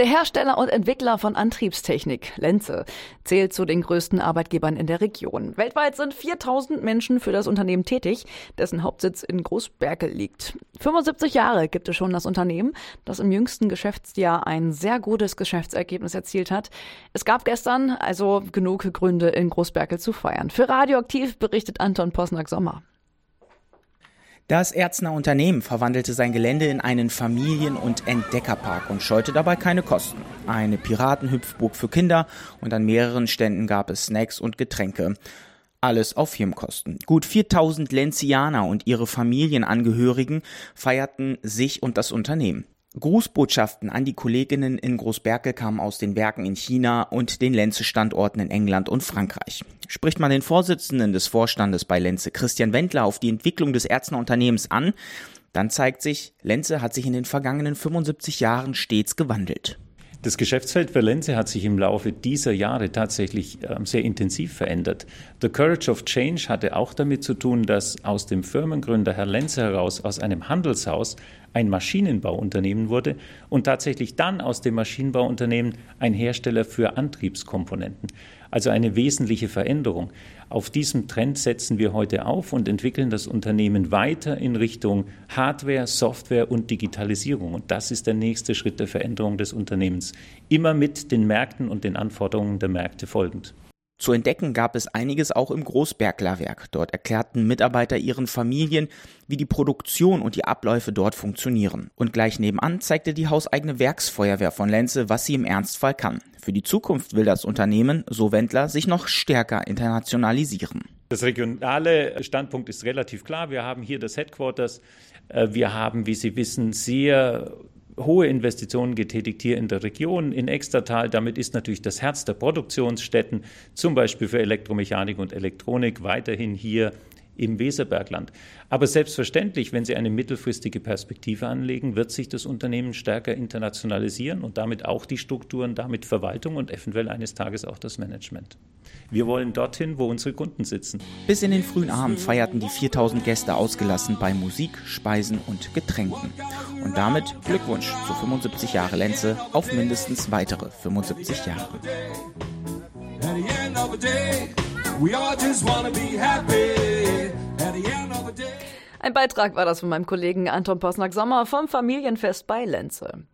Der Hersteller und Entwickler von Antriebstechnik, Lenze, zählt zu den größten Arbeitgebern in der Region. Weltweit sind 4000 Menschen für das Unternehmen tätig, dessen Hauptsitz in Großberkel liegt. 75 Jahre gibt es schon das Unternehmen, das im jüngsten Geschäftsjahr ein sehr gutes Geschäftsergebnis erzielt hat. Es gab gestern also genug Gründe, in Großberkel zu feiern. Für Radioaktiv berichtet Anton Posnack-Sommer. Das Erzner Unternehmen verwandelte sein Gelände in einen Familien- und Entdeckerpark und scheute dabei keine Kosten. Eine Piratenhüpfburg für Kinder und an mehreren Ständen gab es Snacks und Getränke. Alles auf Firmenkosten. Gut 4000 Lenzianer und ihre Familienangehörigen feierten sich und das Unternehmen. Grußbotschaften an die Kolleginnen in Großberke kamen aus den Werken in China und den Lenze-Standorten in England und Frankreich. Spricht man den Vorsitzenden des Vorstandes bei Lenze, Christian Wendler, auf die Entwicklung des Erzner Unternehmens an, dann zeigt sich, Lenze hat sich in den vergangenen 75 Jahren stets gewandelt. Das Geschäftsfeld für Lenze hat sich im Laufe dieser Jahre tatsächlich äh, sehr intensiv verändert. The Courage of Change hatte auch damit zu tun, dass aus dem Firmengründer Herr Lenze heraus aus einem Handelshaus ein Maschinenbauunternehmen wurde und tatsächlich dann aus dem Maschinenbauunternehmen ein Hersteller für Antriebskomponenten. Also eine wesentliche Veränderung. Auf diesem Trend setzen wir heute auf und entwickeln das Unternehmen weiter in Richtung Hardware, Software und Digitalisierung. Und das ist der nächste Schritt der Veränderung des Unternehmens. Immer mit den Märkten und den Anforderungen der Märkte folgend. Zu entdecken gab es einiges auch im Großberglerwerk. Dort erklärten Mitarbeiter ihren Familien, wie die Produktion und die Abläufe dort funktionieren. Und gleich nebenan zeigte die hauseigene Werksfeuerwehr von Lenze, was sie im Ernstfall kann. Für die Zukunft will das Unternehmen, so Wendler, sich noch stärker internationalisieren. Das regionale Standpunkt ist relativ klar. Wir haben hier das Headquarters. Äh, wir haben, wie Sie wissen, sehr hohe Investitionen getätigt hier in der Region, in Extertal. Damit ist natürlich das Herz der Produktionsstätten, zum Beispiel für Elektromechanik und Elektronik, weiterhin hier im Weserbergland. Aber selbstverständlich, wenn Sie eine mittelfristige Perspektive anlegen, wird sich das Unternehmen stärker internationalisieren und damit auch die Strukturen, damit Verwaltung und eventuell eines Tages auch das Management. Wir wollen dorthin, wo unsere Kunden sitzen. Bis in den frühen Abend feierten die 4000 Gäste ausgelassen bei Musik, Speisen und Getränken. Und damit Glückwunsch zu 75 Jahre Lenze auf mindestens weitere 75 Jahre. Ein Beitrag war das von meinem Kollegen Anton Posnack-Sommer vom Familienfest bei Lenze.